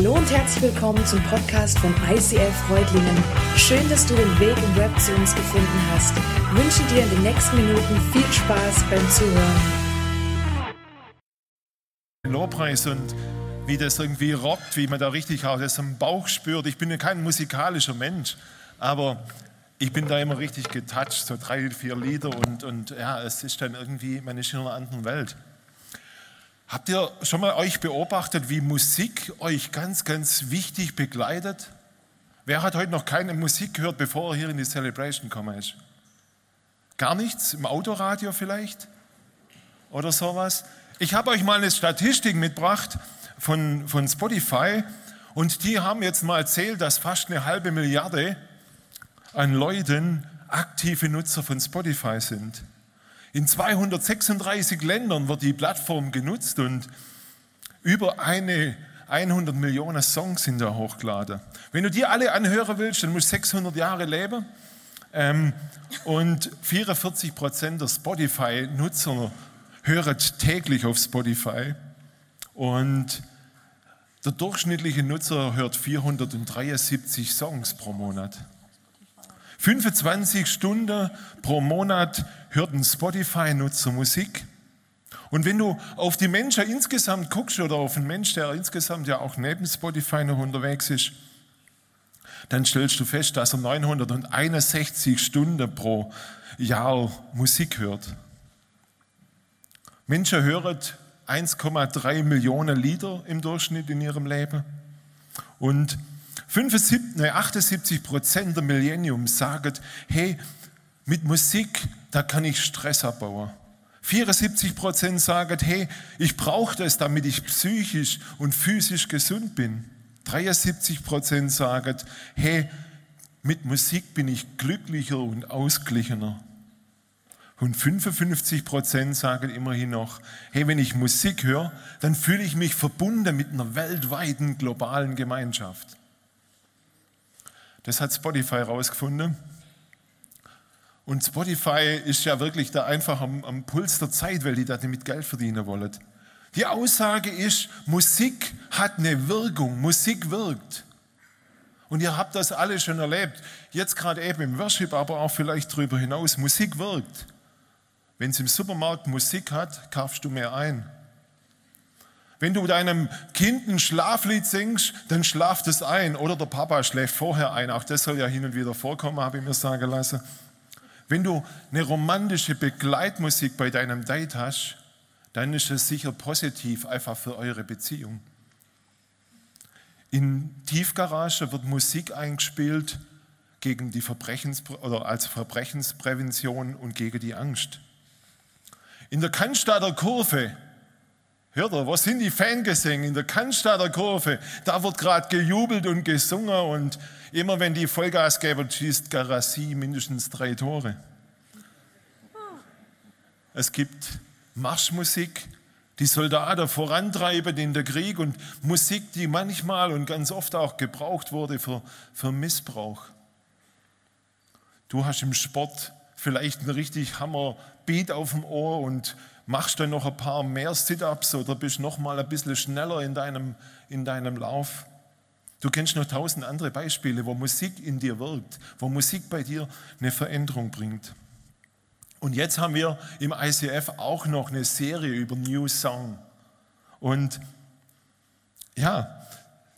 Hallo und herzlich willkommen zum Podcast von ICF Freudlingen. Schön, dass du den Weg im Web zu uns gefunden hast. Ich wünsche dir in den nächsten Minuten viel Spaß beim Zuhören. Lobpreis und wie das irgendwie rockt, wie man da richtig auch das am Bauch spürt. Ich bin ja kein musikalischer Mensch, aber ich bin da immer richtig getoucht, so drei, vier Lieder und, und ja, es ist dann irgendwie, man ist in einer anderen Welt. Habt ihr schon mal euch beobachtet, wie Musik euch ganz, ganz wichtig begleitet? Wer hat heute noch keine Musik gehört, bevor er hier in die Celebration gekommen ist? Gar nichts? Im Autoradio vielleicht? Oder sowas? Ich habe euch mal eine Statistik mitgebracht von, von Spotify und die haben jetzt mal erzählt, dass fast eine halbe Milliarde an Leuten aktive Nutzer von Spotify sind. In 236 Ländern wird die Plattform genutzt und über eine 100 Millionen Songs sind da hochgeladen. Wenn du die alle anhören willst, dann musst du 600 Jahre leben. Ähm, und 44 Prozent der Spotify-Nutzer hören täglich auf Spotify. Und der durchschnittliche Nutzer hört 473 Songs pro Monat. 25 Stunden pro Monat hört ein Spotify-Nutzer Musik. Und wenn du auf die Menschen insgesamt guckst oder auf einen Mensch, der insgesamt ja auch neben Spotify noch unterwegs ist, dann stellst du fest, dass er 961 Stunden pro Jahr Musik hört. Menschen hören 1,3 Millionen Lieder im Durchschnitt in ihrem Leben. Und 75, 78 Prozent der Millennium sagen, hey, mit Musik, da kann ich Stress abbauen. 74 Prozent sagen, hey, ich brauche das, damit ich psychisch und physisch gesund bin. 73 Prozent sagen, hey, mit Musik bin ich glücklicher und ausgeglichener. Und 55 Prozent sagen immerhin noch, hey, wenn ich Musik höre, dann fühle ich mich verbunden mit einer weltweiten globalen Gemeinschaft. Das hat Spotify herausgefunden. Und Spotify ist ja wirklich da einfach am, am Puls der Zeit, weil die da damit Geld verdienen wollen. Die Aussage ist, Musik hat eine Wirkung, Musik wirkt. Und ihr habt das alle schon erlebt, jetzt gerade eben im Worship, aber auch vielleicht darüber hinaus, Musik wirkt. Wenn es im Supermarkt Musik hat, kaufst du mehr ein. Wenn du deinem Kind ein Schlaflied singst, dann schlaft es ein. Oder der Papa schläft vorher ein. Auch das soll ja hin und wieder vorkommen, habe ich mir sagen lassen. Wenn du eine romantische Begleitmusik bei deinem Date hast, dann ist es sicher positiv einfach für eure Beziehung. In Tiefgarage wird Musik eingespielt gegen die Verbrechens oder als Verbrechensprävention und gegen die Angst. In der Cannstatter Kurve Hört ihr, was sind die Fangesänge in der Cannstatter Kurve? Da wird gerade gejubelt und gesungen und immer wenn die Vollgas geben, schießt Garassi mindestens drei Tore. Es gibt Marschmusik, die Soldaten vorantreiben in der Krieg und Musik, die manchmal und ganz oft auch gebraucht wurde für, für Missbrauch. Du hast im Sport vielleicht einen richtig Hammer Beat auf dem Ohr und machst dann noch ein paar mehr Sit-ups oder bist noch mal ein bisschen schneller in deinem, in deinem Lauf. Du kennst noch tausend andere Beispiele, wo Musik in dir wirkt, wo Musik bei dir eine Veränderung bringt. Und jetzt haben wir im ICF auch noch eine Serie über New Song. Und ja,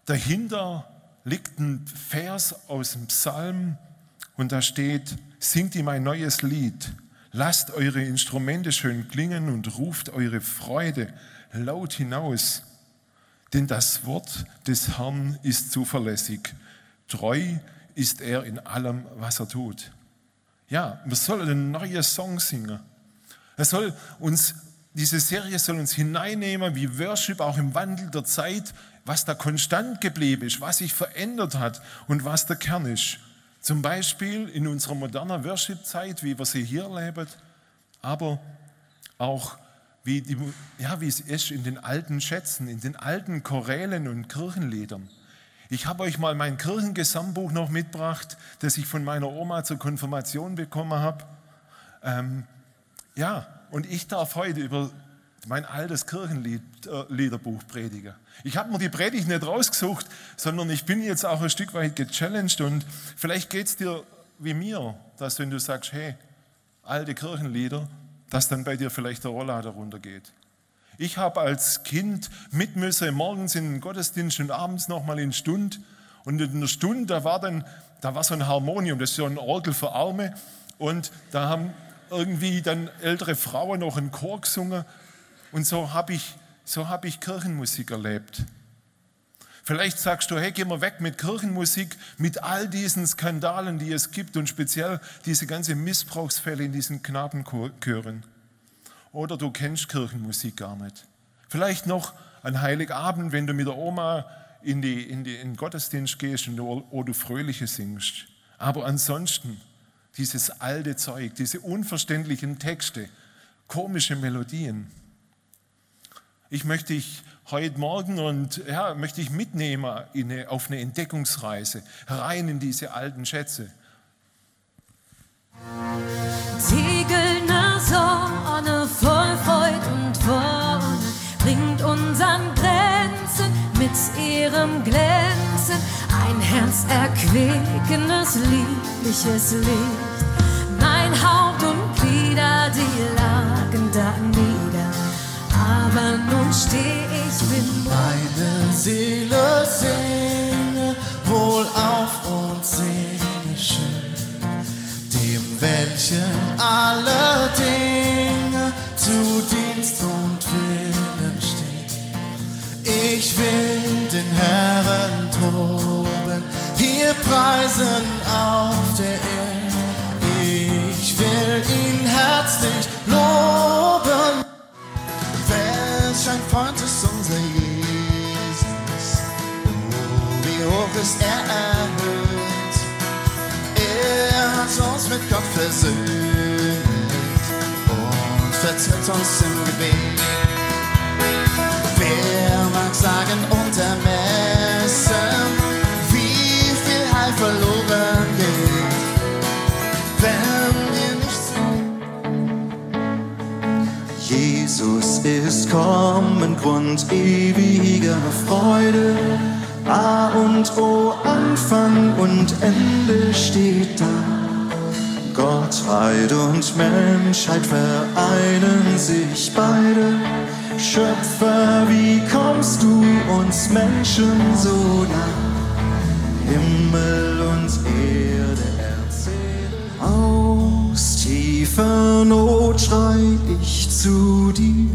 dahinter liegt ein Vers aus dem Psalm und da steht, singt ihm ein neues Lied, Lasst eure Instrumente schön klingen und ruft eure Freude laut hinaus. Denn das Wort des Herrn ist zuverlässig. Treu ist er in allem, was er tut. Ja, wir sollen einen neuen Song singen. Er soll uns, diese Serie soll uns hineinnehmen, wie Worship auch im Wandel der Zeit, was da konstant geblieben ist, was sich verändert hat und was der Kern ist. Zum Beispiel in unserer modernen Worship-Zeit, wie wir sie hier erleben, aber auch wie, die, ja, wie es ist in den alten Schätzen, in den alten Chorälen und Kirchenliedern. Ich habe euch mal mein Kirchengesangbuch noch mitgebracht, das ich von meiner Oma zur Konfirmation bekommen habe. Ähm, ja, und ich darf heute über mein altes Kirchenliederbuch predige. Ich habe mir die Predigt nicht rausgesucht, sondern ich bin jetzt auch ein Stück weit gechallenged und vielleicht geht es dir wie mir, dass wenn du sagst, hey, alte Kirchenlieder, dass dann bei dir vielleicht der Rollader runtergeht. Ich habe als Kind mit müssen, morgens in den Gottesdienst und abends nochmal in Stund. Und in der Stunde, da war dann, da war so ein Harmonium, das ist so ein Orgel für Arme. Und da haben irgendwie dann ältere Frauen noch einen Chor gesungen. Und so habe ich, so hab ich Kirchenmusik erlebt. Vielleicht sagst du, hey, geh mal weg mit Kirchenmusik, mit all diesen Skandalen, die es gibt und speziell diese ganzen Missbrauchsfälle in diesen Knabenchören. Oder du kennst Kirchenmusik gar nicht. Vielleicht noch an Heiligabend, wenn du mit der Oma in, die, in, die, in den Gottesdienst gehst und du, oh, du Fröhliche singst. Aber ansonsten, dieses alte Zeug, diese unverständlichen Texte, komische Melodien. Ich möchte dich heute Morgen und ja, möchte ich mitnehmen eine, auf eine Entdeckungsreise rein in diese alten Schätze. Segelnde Sonne voll Freud und Wonne bringt unseren Grenzen mit ihrem Glänzen ein herzerquickendes, liebliches Licht. Mein Haupt und Glieder, die aber nun steh ich bin Meine Seele singe wohl auf und singe schön, dem welchen alle Dinge zu Dienst und Willen stehen. Ich will den Herrn toben, hier preisen auf der Erde. Ich will ihn herzlich loben ein Freund ist unser Jesus. Oh, wie hoch ist er erhöht. Er hat uns mit Gott versöhnt und vertritt uns im Gebet. Kommen, Grund ewiger Freude. A und O, Anfang und Ende steht da. Gottheit und Menschheit vereinen sich beide. Schöpfer, wie kommst du uns Menschen so nah? Himmel und Erde erzählen. Aus tiefer Not schrei ich zu dir,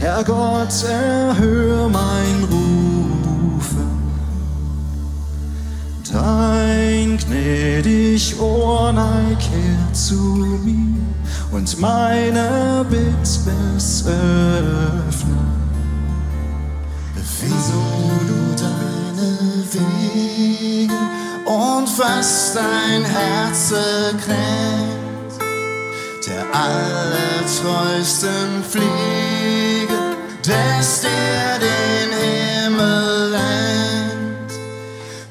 Herr Gott, erhör mein Rufen. Dein gnädig Ohr neig her zu mir und meine Bittbess öffne. Wieso du deine Wege und was dein Herz kränkt, der allertreusten Fliege, des der den Himmel lenkt,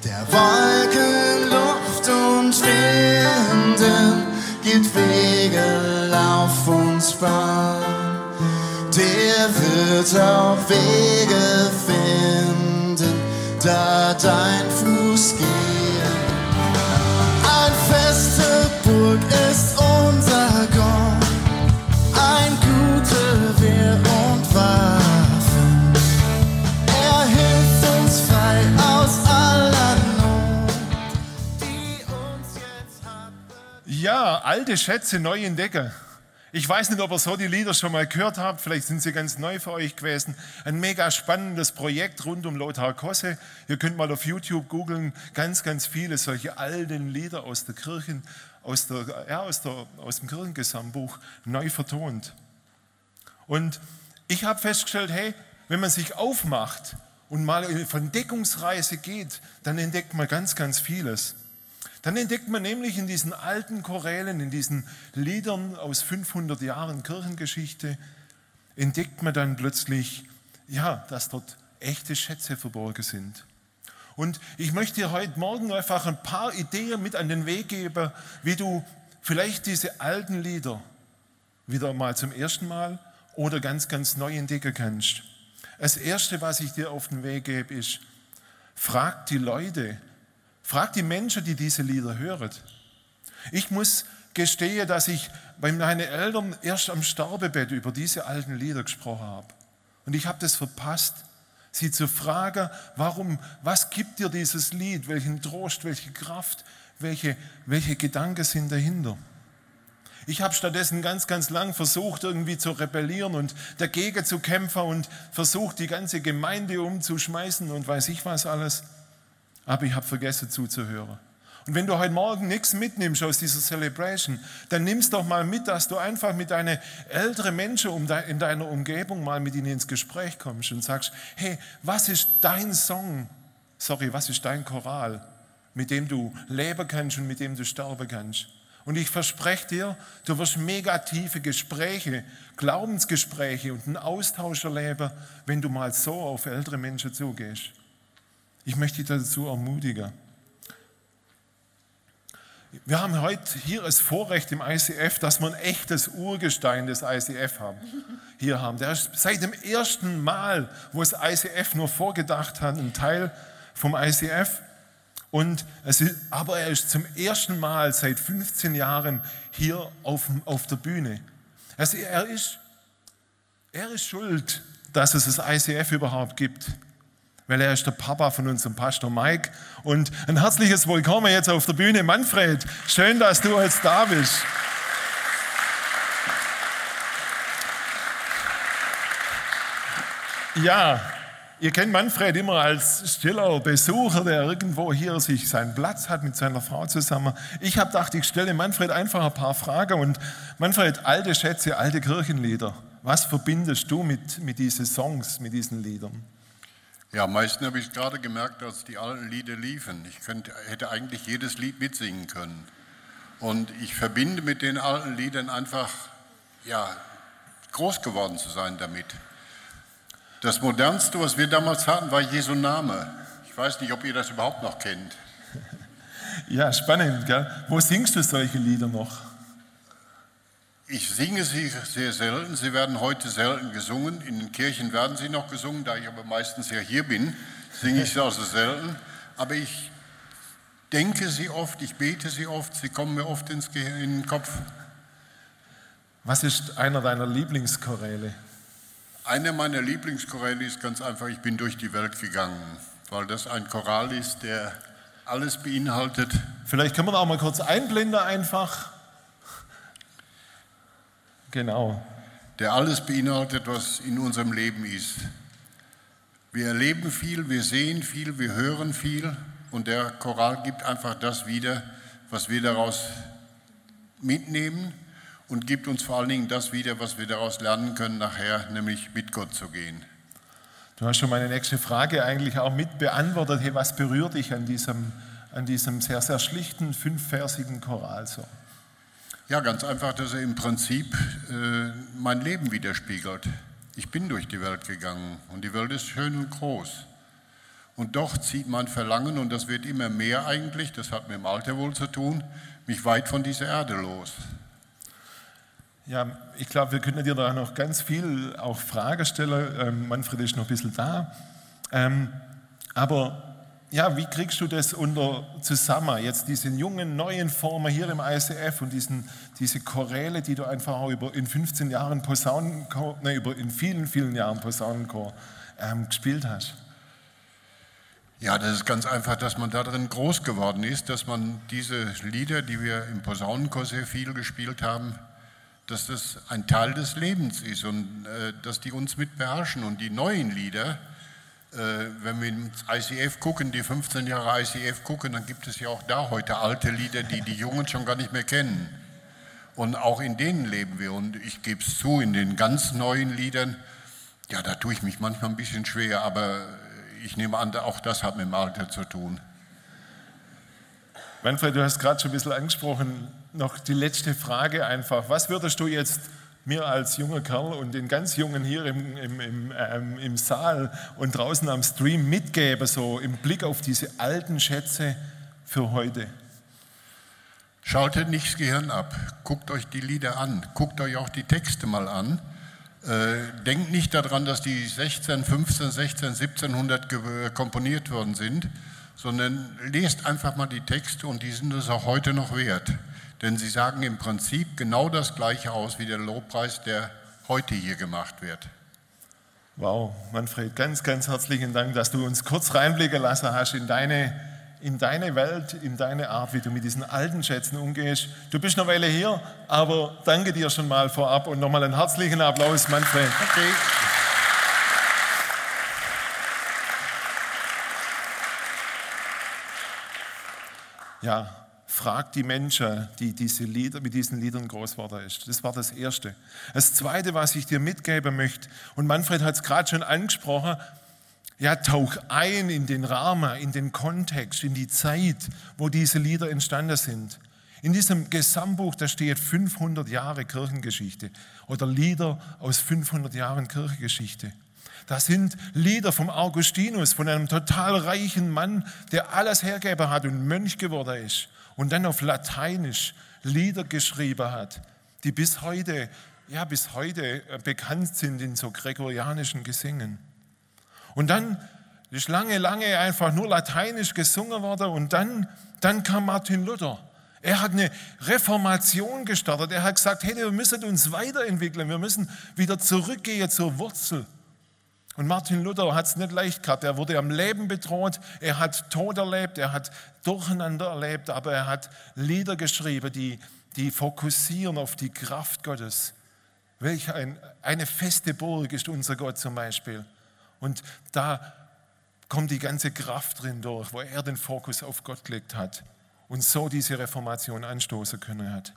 der Wolken, Luft und Winden gibt Wege, Lauf und Bahn. Der wird auch Wege finden, da dein Fuß geht. Ja, alte Schätze neu entdecken. Ich weiß nicht, ob ihr so die Lieder schon mal gehört habt, vielleicht sind sie ganz neu für euch gewesen. Ein mega spannendes Projekt rund um Lothar Kosse. Ihr könnt mal auf YouTube googeln, ganz, ganz viele solche alten Lieder aus der Kirche, aus, der, ja, aus, der, aus dem Kirchengesangbuch neu vertont. Und ich habe festgestellt, hey, wenn man sich aufmacht und mal von Deckungsreise geht, dann entdeckt man ganz, ganz vieles. Dann entdeckt man nämlich in diesen alten Chorälen, in diesen Liedern aus 500 Jahren Kirchengeschichte, entdeckt man dann plötzlich, ja, dass dort echte Schätze verborgen sind. Und ich möchte dir heute Morgen einfach ein paar Ideen mit an den Weg geben, wie du vielleicht diese alten Lieder wieder mal zum ersten Mal oder ganz, ganz neu entdecken kannst. Das Erste, was ich dir auf den Weg gebe, ist, frag die Leute, frag die Menschen, die diese Lieder hören. Ich muss gestehen, dass ich bei meinen Eltern erst am Sterbebett über diese alten Lieder gesprochen habe. Und ich habe das verpasst, sie zu fragen, warum, was gibt dir dieses Lied, welchen Trost, welche Kraft, welche, welche Gedanken sind dahinter. Ich habe stattdessen ganz, ganz lang versucht, irgendwie zu rebellieren und dagegen zu kämpfen und versucht, die ganze Gemeinde umzuschmeißen und weiß ich was alles. Aber ich habe vergessen zuzuhören. Und wenn du heute Morgen nichts mitnimmst aus dieser Celebration, dann nimmst doch mal mit, dass du einfach mit deinen älteren Menschen in deiner Umgebung mal mit ihnen ins Gespräch kommst und sagst, hey, was ist dein Song? Sorry, was ist dein Choral, mit dem du leben kannst und mit dem du sterben kannst? Und ich verspreche dir, du wirst mega tiefe Gespräche, Glaubensgespräche und einen Austausch erleben, wenn du mal so auf ältere Menschen zugehst. Ich möchte dich dazu ermutigen. Wir haben heute hier das Vorrecht im ICF, dass wir ein echtes Urgestein des ICF haben. Hier haben. Der ist seit dem ersten Mal, wo das ICF nur vorgedacht hat, ein Teil vom ICF. Und es ist, aber er ist zum ersten Mal seit 15 Jahren hier auf, auf der Bühne. Also er, ist, er ist schuld, dass es das ICF überhaupt gibt. Weil er ist der Papa von unserem Pastor Mike. Und ein herzliches Willkommen jetzt auf der Bühne, Manfred. Schön, dass du jetzt da bist. Ja, Ihr kennt Manfred immer als stiller Besucher, der irgendwo hier sich seinen Platz hat mit seiner Frau zusammen. Ich habe gedacht, ich stelle Manfred einfach ein paar Fragen. Und Manfred, alte Schätze, alte Kirchenlieder. Was verbindest du mit, mit diesen Songs, mit diesen Liedern? Ja, am meisten habe ich gerade gemerkt, als die alten Lieder liefen. Ich könnte, hätte eigentlich jedes Lied mitsingen können. Und ich verbinde mit den alten Liedern einfach, ja, groß geworden zu sein damit. Das modernste, was wir damals hatten, war Jesu Name. Ich weiß nicht, ob ihr das überhaupt noch kennt. Ja, spannend, gell? Wo singst du solche Lieder noch? Ich singe sie sehr selten. Sie werden heute selten gesungen. In den Kirchen werden sie noch gesungen. Da ich aber meistens ja hier bin, singe ich sie also selten. Aber ich denke sie oft, ich bete sie oft. Sie kommen mir oft ins Ge in den Kopf. Was ist einer deiner Lieblingschoräle? Einer meiner Lieblingschoräle ist ganz einfach, ich bin durch die Welt gegangen, weil das ein Choral ist, der alles beinhaltet. Vielleicht können wir da auch mal kurz einblenden einfach. Genau. Der alles beinhaltet, was in unserem Leben ist. Wir erleben viel, wir sehen viel, wir hören viel und der Choral gibt einfach das wieder, was wir daraus mitnehmen und gibt uns vor allen Dingen das wieder, was wir daraus lernen können nachher, nämlich mit Gott zu gehen. Du hast schon meine nächste Frage eigentlich auch mit beantwortet. Hey, was berührt dich an diesem, an diesem sehr, sehr schlichten, fünfversigen Choral so? Ja, ganz einfach, dass er im Prinzip äh, mein Leben widerspiegelt. Ich bin durch die Welt gegangen und die Welt ist schön und groß. Und doch zieht mein Verlangen, und das wird immer mehr eigentlich, das hat mit dem Alter wohl zu tun, mich weit von dieser Erde los. Ja, ich glaube, wir können dir da noch ganz viel auch Fragen stellen. Ähm, Manfred ist noch ein bisschen da. Ähm, aber ja, wie kriegst du das unter zusammen? Jetzt diese jungen, neuen Formen hier im ICF und diesen, diese Choräle, die du einfach auch über, in 15 Jahren Posaunenchor, ne, über, in vielen, vielen Jahren Posaunenchor ähm, gespielt hast. Ja, das ist ganz einfach, dass man darin groß geworden ist, dass man diese Lieder, die wir im Posaunenchor sehr viel gespielt haben, dass das ein Teil des Lebens ist und äh, dass die uns mit beherrschen. Und die neuen Lieder, wenn wir ins ICF gucken, die 15 Jahre ICF gucken, dann gibt es ja auch da heute alte Lieder, die die Jungen schon gar nicht mehr kennen. Und auch in denen leben wir. Und ich gebe es zu, in den ganz neuen Liedern, ja, da tue ich mich manchmal ein bisschen schwer, aber ich nehme an, auch das hat mit dem Alter zu tun. Manfred, du hast gerade schon ein bisschen angesprochen, noch die letzte Frage einfach. Was würdest du jetzt mir als junger Kerl und den ganz Jungen hier im, im, im, ähm, im Saal und draußen am Stream mitgeben, so im Blick auf diese alten Schätze für heute? Schaltet nicht das Gehirn ab, guckt euch die Lieder an, guckt euch auch die Texte mal an. Äh, denkt nicht daran, dass die 16, 15, 16, 1700 komponiert worden sind, sondern lest einfach mal die Texte und die sind es auch heute noch wert. Denn sie sagen im Prinzip genau das Gleiche aus wie der Lobpreis, der heute hier gemacht wird. Wow, Manfred, ganz, ganz herzlichen Dank, dass du uns kurz reinblicken lassen hast in deine, in deine Welt, in deine Art, wie du mit diesen alten Schätzen umgehst. Du bist eine Weile hier, aber danke dir schon mal vorab und nochmal einen herzlichen Applaus, Manfred. Okay. Ja, fragt die Menschen, die diese Lieder, mit diesen Liedern groß geworden ist. Das war das Erste. Das Zweite, was ich dir mitgeben möchte, und Manfred hat es gerade schon angesprochen, ja, tauch ein in den Rahmen, in den Kontext, in die Zeit, wo diese Lieder entstanden sind. In diesem Gesamtbuch, da steht 500 Jahre Kirchengeschichte oder Lieder aus 500 Jahren Kirchengeschichte. Das sind Lieder vom Augustinus, von einem total reichen Mann, der alles hergegeben hat und Mönch geworden ist und dann auf Lateinisch Lieder geschrieben hat, die bis heute, ja, bis heute äh, bekannt sind in so gregorianischen Gesängen. Und dann ist lange, lange einfach nur Lateinisch gesungen worden und dann, dann kam Martin Luther. Er hat eine Reformation gestartet. Er hat gesagt, hey, wir müssen uns weiterentwickeln. Wir müssen wieder zurückgehen zur Wurzel. Und Martin Luther hat es nicht leicht gehabt. Er wurde am Leben bedroht, er hat Tod erlebt, er hat Durcheinander erlebt, aber er hat Lieder geschrieben, die, die fokussieren auf die Kraft Gottes. Welch ein, eine feste Burg ist unser Gott zum Beispiel. Und da kommt die ganze Kraft drin durch, wo er den Fokus auf Gott gelegt hat und so diese Reformation anstoßen können hat.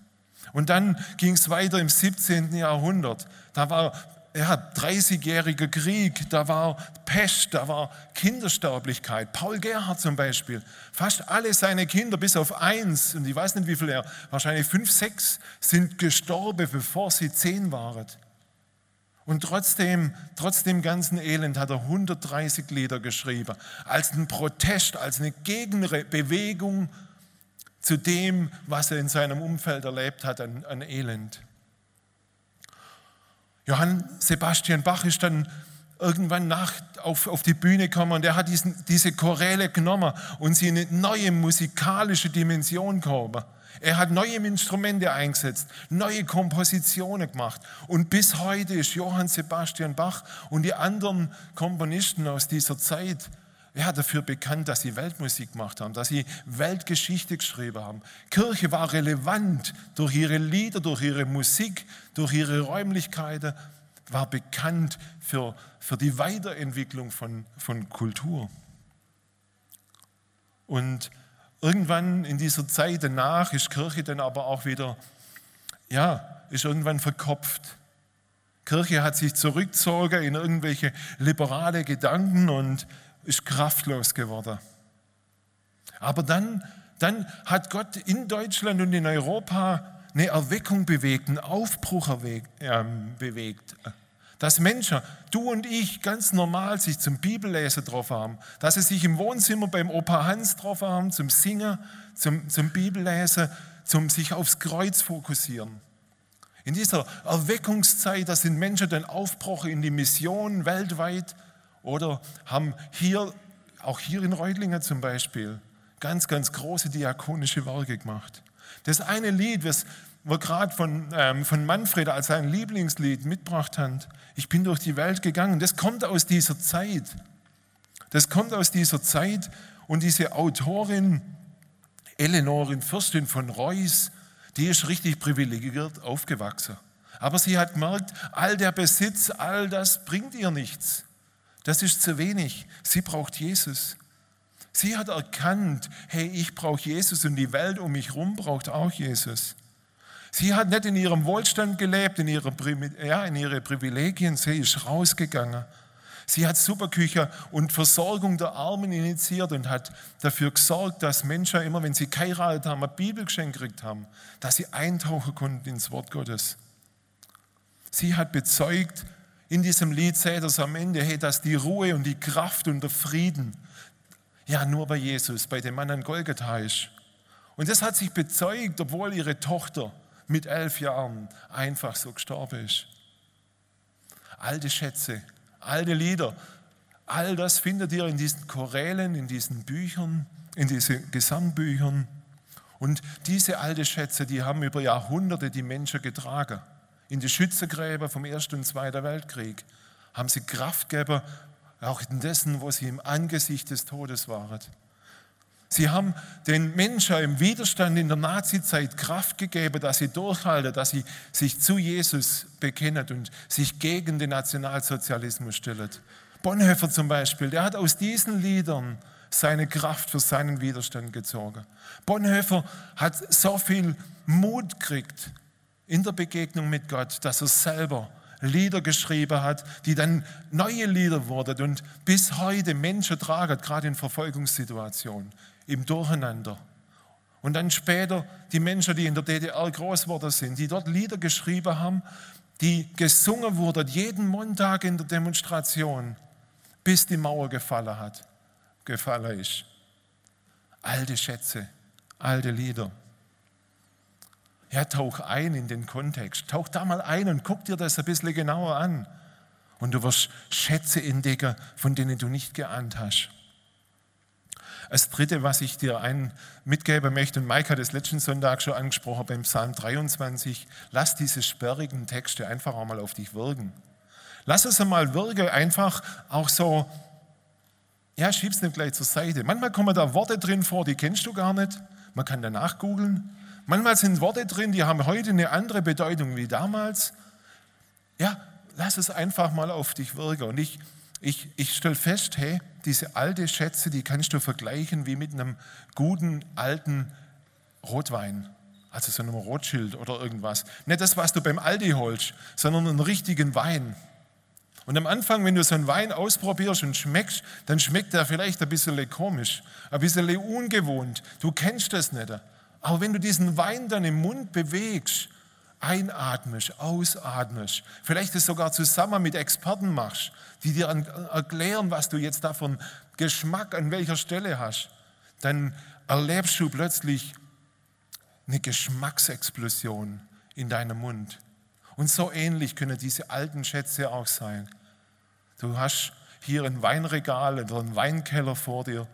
Und dann ging es weiter im 17. Jahrhundert. Da war ja, 30-jähriger Krieg, da war Pest, da war Kindersterblichkeit. Paul Gerhard zum Beispiel, fast alle seine Kinder, bis auf eins, und ich weiß nicht wie viele er, wahrscheinlich fünf, sechs, sind gestorben, bevor sie zehn waren. Und trotzdem, trotz dem ganzen Elend hat er 130 Lieder geschrieben, als ein Protest, als eine Gegenbewegung zu dem, was er in seinem Umfeld erlebt hat an, an Elend. Johann Sebastian Bach ist dann irgendwann nach auf, auf die Bühne gekommen und er hat diesen, diese Choräle genommen und sie in eine neue musikalische Dimension gehoben. Er hat neue Instrumente eingesetzt, neue Kompositionen gemacht. Und bis heute ist Johann Sebastian Bach und die anderen Komponisten aus dieser Zeit ja, dafür bekannt, dass sie Weltmusik gemacht haben, dass sie Weltgeschichte geschrieben haben. Kirche war relevant durch ihre Lieder, durch ihre Musik, durch ihre Räumlichkeiten, war bekannt für, für die Weiterentwicklung von, von Kultur. Und irgendwann in dieser Zeit danach ist Kirche dann aber auch wieder, ja, ist irgendwann verkopft. Kirche hat sich zurückgezogen in irgendwelche liberale Gedanken und ist kraftlos geworden. Aber dann, dann hat Gott in Deutschland und in Europa eine Erweckung bewegt, einen Aufbruch erwegt, äh, bewegt. Dass Menschen, du und ich, ganz normal sich zum Bibellesen drauf haben, dass sie sich im Wohnzimmer beim Opa Hans drauf haben, zum Singen, zum, zum Bibellesen, zum sich aufs Kreuz fokussieren. In dieser Erweckungszeit, da sind Menschen dann aufbrochen in die Mission weltweit oder haben hier, auch hier in Reutlingen zum Beispiel, ganz, ganz große diakonische Werke gemacht. Das eine Lied, was wir gerade von, ähm, von Manfred als sein Lieblingslied mitgebracht haben, ich bin durch die Welt gegangen, das kommt aus dieser Zeit. Das kommt aus dieser Zeit und diese Autorin, Eleonorin Fürstin von Reuss, die ist richtig privilegiert aufgewachsen. Aber sie hat gemerkt, all der Besitz, all das bringt ihr nichts. Das ist zu wenig. Sie braucht Jesus. Sie hat erkannt, hey, ich brauche Jesus und die Welt um mich herum braucht auch Jesus. Sie hat nicht in ihrem Wohlstand gelebt, in ihre, ja, in ihre Privilegien, sie ist rausgegangen. Sie hat Superküche und Versorgung der Armen initiiert und hat dafür gesorgt, dass Menschen immer, wenn sie geheiratet haben, ein Bibelgeschenk gekriegt haben, dass sie eintauchen konnten ins Wort Gottes. Sie hat bezeugt, in diesem Lied seht ihr am Ende, hey, dass die Ruhe und die Kraft und der Frieden ja nur bei Jesus, bei dem Mann an Golgatha ist. Und das hat sich bezeugt, obwohl ihre Tochter mit elf Jahren einfach so gestorben ist. alte Schätze, alte Lieder. All das findet ihr in diesen Chorälen, in diesen Büchern, in diesen Gesangbüchern. Und diese alten Schätze, die haben über Jahrhunderte die Menschen getragen. In die Schützegräber vom Ersten und Zweiten Weltkrieg haben sie Kraft gegeben, auch in dessen, wo sie im Angesicht des Todes waren. Sie haben den Menschen im Widerstand in der Nazizeit Kraft gegeben, dass sie durchhalten, dass sie sich zu Jesus bekennen und sich gegen den Nationalsozialismus stellen. Bonhoeffer zum Beispiel, der hat aus diesen Liedern seine Kraft für seinen Widerstand gezogen. Bonhoeffer hat so viel Mut gekriegt in der Begegnung mit Gott, dass er selber Lieder geschrieben hat, die dann neue Lieder wurden und bis heute Menschen tragen, gerade in Verfolgungssituationen im Durcheinander. Und dann später die Menschen, die in der DDR groß geworden sind, die dort Lieder geschrieben haben, die gesungen wurden jeden Montag in der Demonstration, bis die Mauer gefallen hat, gefallen ist. Alte Schätze, alte Lieder. Ja, tauch ein in den Kontext. Tauch da mal ein und guck dir das ein bisschen genauer an. Und du wirst Schätze entdecken, von denen du nicht geahnt hast. Das Dritte, was ich dir ein mitgeben möchte, und Mike hat es letzten Sonntag schon angesprochen beim Psalm 23, lass diese sperrigen Texte einfach auch mal auf dich wirken. Lass es einmal wirken, einfach auch so, ja, schieb's nicht gleich zur Seite. Manchmal kommen da Worte drin vor, die kennst du gar nicht. Man kann danach googeln. Manchmal sind Worte drin, die haben heute eine andere Bedeutung wie damals. Ja, lass es einfach mal auf dich wirken. Und ich, ich, ich stelle fest, hey, diese alte Schätze, die kannst du vergleichen wie mit einem guten alten Rotwein. Also so einem Rotschild oder irgendwas. Nicht das, was du beim Aldi holst, sondern einen richtigen Wein. Und am Anfang, wenn du so einen Wein ausprobierst und schmeckst, dann schmeckt der vielleicht ein bisschen komisch, ein bisschen ungewohnt. Du kennst das nicht. Aber wenn du diesen Wein dann im Mund bewegst, einatmest, ausatmest, vielleicht es sogar zusammen mit Experten machst, die dir erklären, was du jetzt davon Geschmack an welcher Stelle hast, dann erlebst du plötzlich eine Geschmacksexplosion in deinem Mund. Und so ähnlich können diese alten Schätze auch sein. Du hast hier ein Weinregal oder einen Weinkeller vor dir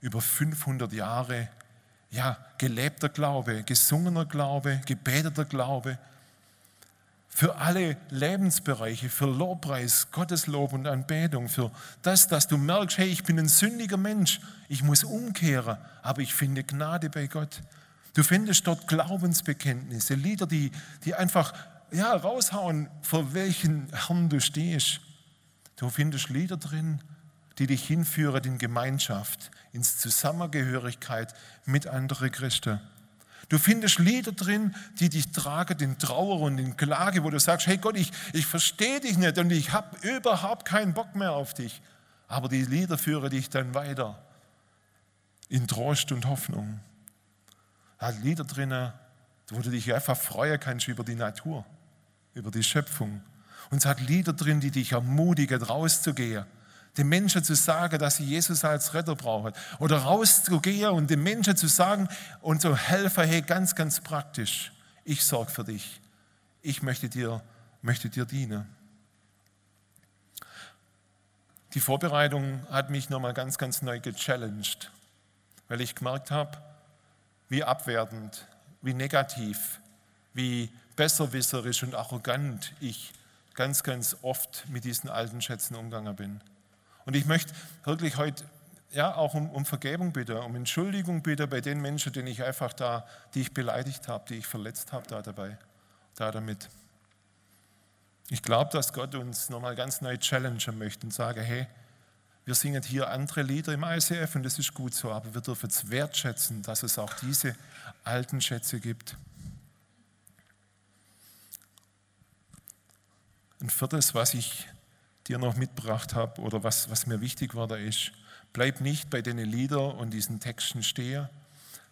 über 500 Jahre. Ja, gelebter Glaube, gesungener Glaube, gebeteter Glaube, für alle Lebensbereiche, für Lobpreis, Gotteslob und Anbetung, für das, dass du merkst, hey, ich bin ein sündiger Mensch, ich muss umkehren, aber ich finde Gnade bei Gott. Du findest dort Glaubensbekenntnisse, Lieder, die, die einfach ja, raushauen, für welchen Herrn du stehst. Du findest Lieder drin, die dich hinführen in Gemeinschaft, ins Zusammengehörigkeit mit anderen Christen. Du findest Lieder drin, die dich tragen in Trauer und in Klage, wo du sagst, hey Gott, ich, ich verstehe dich nicht und ich habe überhaupt keinen Bock mehr auf dich. Aber die Lieder führen dich dann weiter in Trost und Hoffnung. Er hat Lieder drin, wo du dich einfach freuen kannst über die Natur, über die Schöpfung. Und es hat Lieder drin, die dich ermutigen, rauszugehen den Menschen zu sagen, dass sie Jesus als Retter brauchen. Oder rauszugehen und den Menschen zu sagen und zu helfen, hey, ganz, ganz praktisch, ich sorge für dich. Ich möchte dir, möchte dir dienen. Die Vorbereitung hat mich nochmal ganz, ganz neu gechallenged, weil ich gemerkt habe, wie abwertend, wie negativ, wie besserwisserisch und arrogant ich ganz, ganz oft mit diesen alten Schätzen umgegangen bin. Und ich möchte wirklich heute ja, auch um, um Vergebung bitten, um Entschuldigung bitten bei den Menschen, denen ich einfach da, die ich beleidigt habe, die ich verletzt habe da dabei, da damit. Ich glaube, dass Gott uns nochmal ganz neu challengen möchte und sage, hey, wir singen hier andere Lieder im ICF und das ist gut so, aber wir dürfen es wertschätzen, dass es auch diese alten Schätze gibt. Ein viertes, was ich dir noch mitgebracht habe oder was, was mir wichtig war, da ist, bleib nicht bei den Lieder und diesen Texten stehen,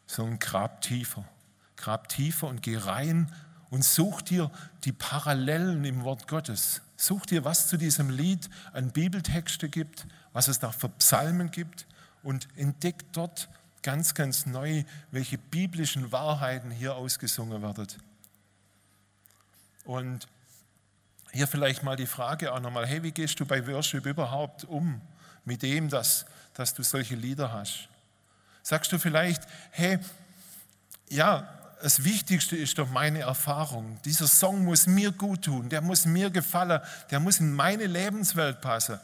sondern grab tiefer. Grab tiefer und geh rein und such dir die Parallelen im Wort Gottes. Such dir, was zu diesem Lied an Bibeltexte gibt, was es da für Psalmen gibt und entdeck dort ganz, ganz neu, welche biblischen Wahrheiten hier ausgesungen werden. Und hier vielleicht mal die Frage auch nochmal, hey, wie gehst du bei Worship überhaupt um mit dem, dass, dass du solche Lieder hast? Sagst du vielleicht, hey, ja, das Wichtigste ist doch meine Erfahrung. Dieser Song muss mir gut tun, der muss mir gefallen, der muss in meine Lebenswelt passen.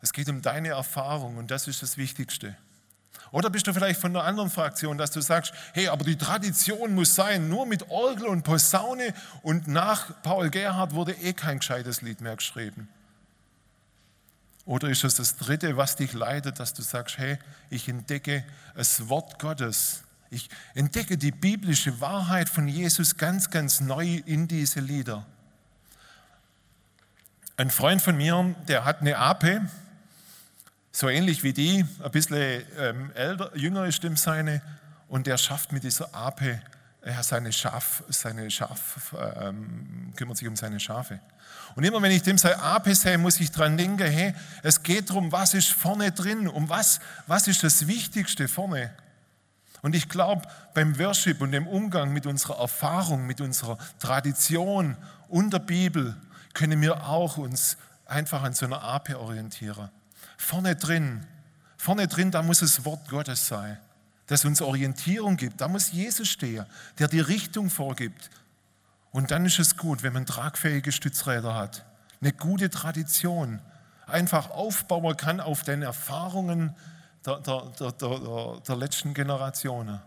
Es geht um deine Erfahrung und das ist das Wichtigste. Oder bist du vielleicht von einer anderen Fraktion, dass du sagst, hey, aber die Tradition muss sein, nur mit Orgel und Posaune und nach Paul Gerhard wurde eh kein gescheites Lied mehr geschrieben. Oder ist es das Dritte, was dich leitet, dass du sagst, hey, ich entdecke das Wort Gottes. Ich entdecke die biblische Wahrheit von Jesus ganz, ganz neu in diese Lieder. Ein Freund von mir, der hat eine Ape, so ähnlich wie die, ein bisschen ähm, älter, jünger ist dem seine, und der schafft mit dieser Ape, er seine Schaf, seine Schaf, ähm, kümmert sich um seine Schafe. Und immer wenn ich dem sein Ape sehe, muss ich dran denken, hey, es geht darum, was ist vorne drin, um was, was ist das Wichtigste vorne. Und ich glaube, beim Worship und dem Umgang mit unserer Erfahrung, mit unserer Tradition und der Bibel können wir auch uns einfach an so einer Ape orientieren. Vorne drin, vorne drin, da muss das Wort Gottes sein, das uns Orientierung gibt. Da muss Jesus stehen, der die Richtung vorgibt. Und dann ist es gut, wenn man tragfähige Stützräder hat, eine gute Tradition, einfach aufbauen kann auf den Erfahrungen der, der, der, der, letzten Generationen.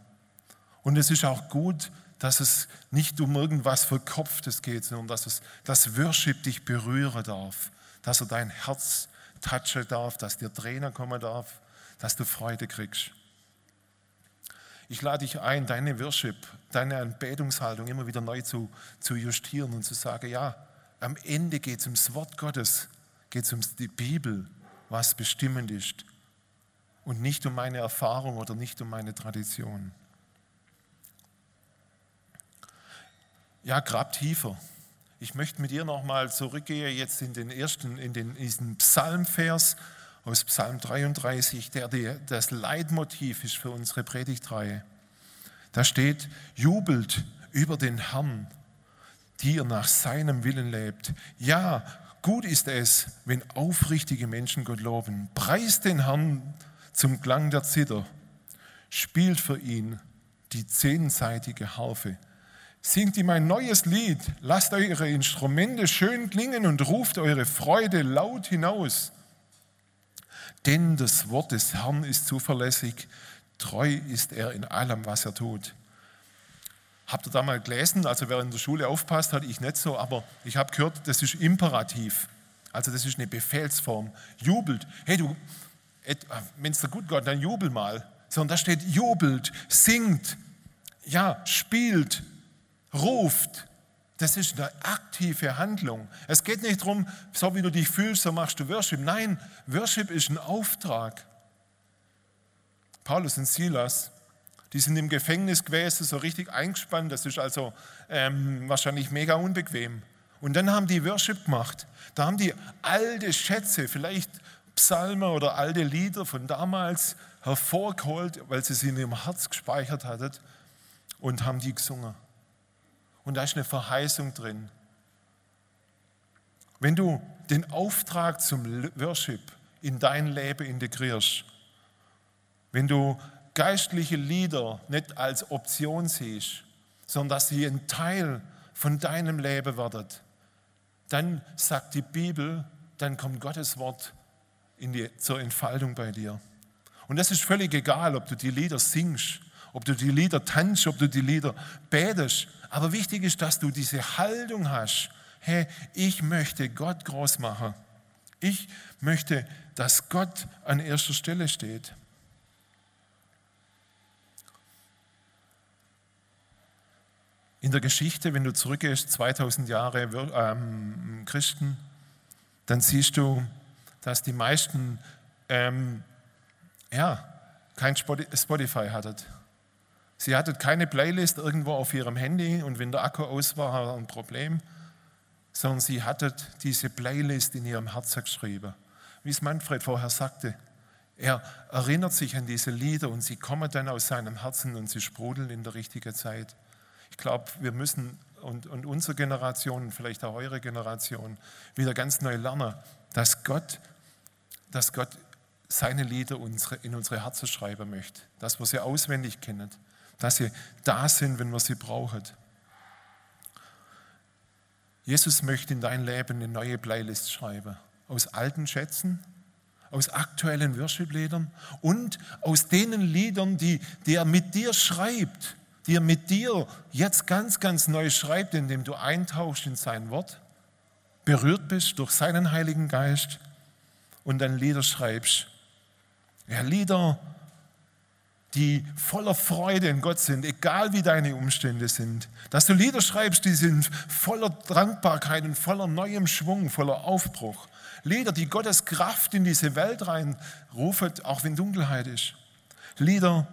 Und es ist auch gut, dass es nicht um irgendwas Verkopftes geht, sondern dass es das Worship dich berühren darf, dass er dein Herz touchen darf, dass dir Trainer kommen darf, dass du Freude kriegst. Ich lade dich ein, deine Worship, deine Anbetungshaltung immer wieder neu zu, zu justieren und zu sagen, ja, am Ende geht es ums Wort Gottes, geht es um die Bibel, was bestimmend ist und nicht um meine Erfahrung oder nicht um meine Tradition. Ja, grab tiefer. Ich möchte mit dir nochmal zurückgehen jetzt in den ersten, in den, diesen Psalmvers aus Psalm 33, der die, das Leitmotiv ist für unsere Predigtreihe. Da steht, jubelt über den Herrn, die ihr nach seinem Willen lebt. Ja, gut ist es, wenn aufrichtige Menschen Gott loben. Preist den Herrn zum Klang der Zither. Spielt für ihn die zehnseitige Harfe. Singt ihm ein neues Lied, lasst eure Instrumente schön klingen und ruft eure Freude laut hinaus. Denn das Wort des Herrn ist zuverlässig, treu ist er in allem, was er tut. Habt ihr da mal gelesen? Also wer in der Schule aufpasst, hatte ich nicht so, aber ich habe gehört, das ist imperativ. Also das ist eine Befehlsform. Jubelt. Hey du, wenn es dir gut geht, dann jubel mal. Sondern da steht jubelt, singt, ja, spielt, ruft, das ist eine aktive Handlung. Es geht nicht darum, so wie du dich fühlst, so machst du Worship. Nein, Worship ist ein Auftrag. Paulus und Silas, die sind im Gefängnis gewesen, so richtig eingespannt. Das ist also ähm, wahrscheinlich mega unbequem. Und dann haben die Worship gemacht. Da haben die alte Schätze, vielleicht Psalmen oder alte Lieder von damals hervorgeholt, weil sie sie in ihrem Herz gespeichert hatten und haben die gesungen. Und da ist eine Verheißung drin. Wenn du den Auftrag zum Worship in dein Leben integrierst, wenn du geistliche Lieder nicht als Option siehst, sondern dass sie ein Teil von deinem Leben werden, dann sagt die Bibel, dann kommt Gottes Wort die, zur Entfaltung bei dir. Und das ist völlig egal, ob du die Lieder singst ob du die Lieder tanzt, ob du die Lieder betest. Aber wichtig ist, dass du diese Haltung hast. Hey, ich möchte Gott groß machen. Ich möchte, dass Gott an erster Stelle steht. In der Geschichte, wenn du zurückgehst, 2000 Jahre ähm, Christen, dann siehst du, dass die meisten ähm, ja, kein Spotify hatten. Sie hatte keine Playlist irgendwo auf ihrem Handy und wenn der Akku aus war, war ein Problem, sondern sie hatte diese Playlist in ihrem Herzen geschrieben. Wie es Manfred vorher sagte, er erinnert sich an diese Lieder und sie kommen dann aus seinem Herzen und sie sprudeln in der richtigen Zeit. Ich glaube, wir müssen und, und unsere Generation, vielleicht auch eure Generation, wieder ganz neu lernen, dass Gott, dass Gott seine Lieder in unsere Herzen schreiben möchte, dass wir sie auswendig kennen, dass sie da sind, wenn wir sie brauchen. Jesus möchte in dein Leben eine neue Playlist schreiben, aus alten Schätzen, aus aktuellen Worship-Liedern und aus denen Liedern, die, die er mit dir schreibt, die er mit dir jetzt ganz, ganz neu schreibt, indem du eintauchst in sein Wort, berührt bist durch seinen Heiligen Geist und dann Lieder schreibst. Ja, Lieder, die voller Freude in Gott sind, egal wie deine Umstände sind. Dass du Lieder schreibst, die sind voller Dankbarkeit und voller neuem Schwung, voller Aufbruch. Lieder, die Gottes Kraft in diese Welt reinrufen, auch wenn Dunkelheit ist. Lieder,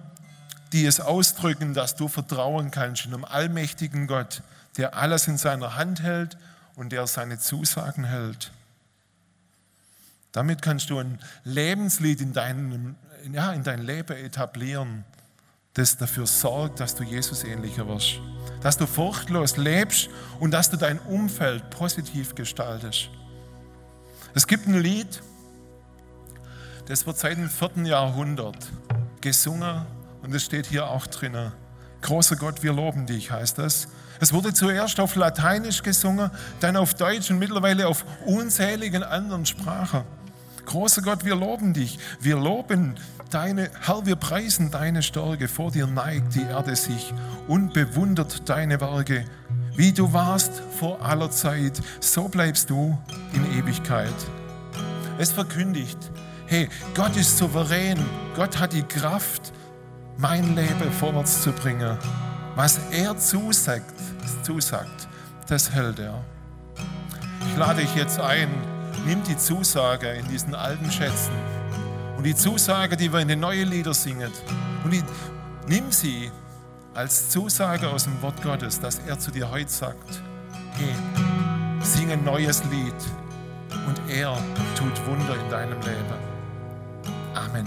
die es ausdrücken, dass du vertrauen kannst in einem allmächtigen Gott, der alles in seiner Hand hält und der seine Zusagen hält. Damit kannst du ein Lebenslied in, deinem, ja, in dein Leben etablieren, das dafür sorgt, dass du Jesus ähnlicher wirst, dass du furchtlos lebst und dass du dein Umfeld positiv gestaltest. Es gibt ein Lied, das wird seit dem vierten Jahrhundert gesungen und es steht hier auch drinnen. Großer Gott, wir loben dich, heißt das. Es wurde zuerst auf Lateinisch gesungen, dann auf Deutsch und mittlerweile auf unzähligen anderen Sprachen. Großer Gott, wir loben dich. Wir loben deine, Herr, wir preisen deine Stärke. Vor dir neigt die Erde sich und bewundert deine Werke. Wie du warst vor aller Zeit, so bleibst du in Ewigkeit. Es verkündigt, hey, Gott ist souverän. Gott hat die Kraft, mein Leben vorwärts zu bringen. Was er zusagt, zusagt, das hält er. Ich lade dich jetzt ein, nimm die Zusage in diesen alten Schätzen und die Zusage, die wir in den neuen Liedern singen, und die, nimm sie als Zusage aus dem Wort Gottes, dass er zu dir heute sagt, hey, sing ein neues Lied und er tut Wunder in deinem Leben. Amen.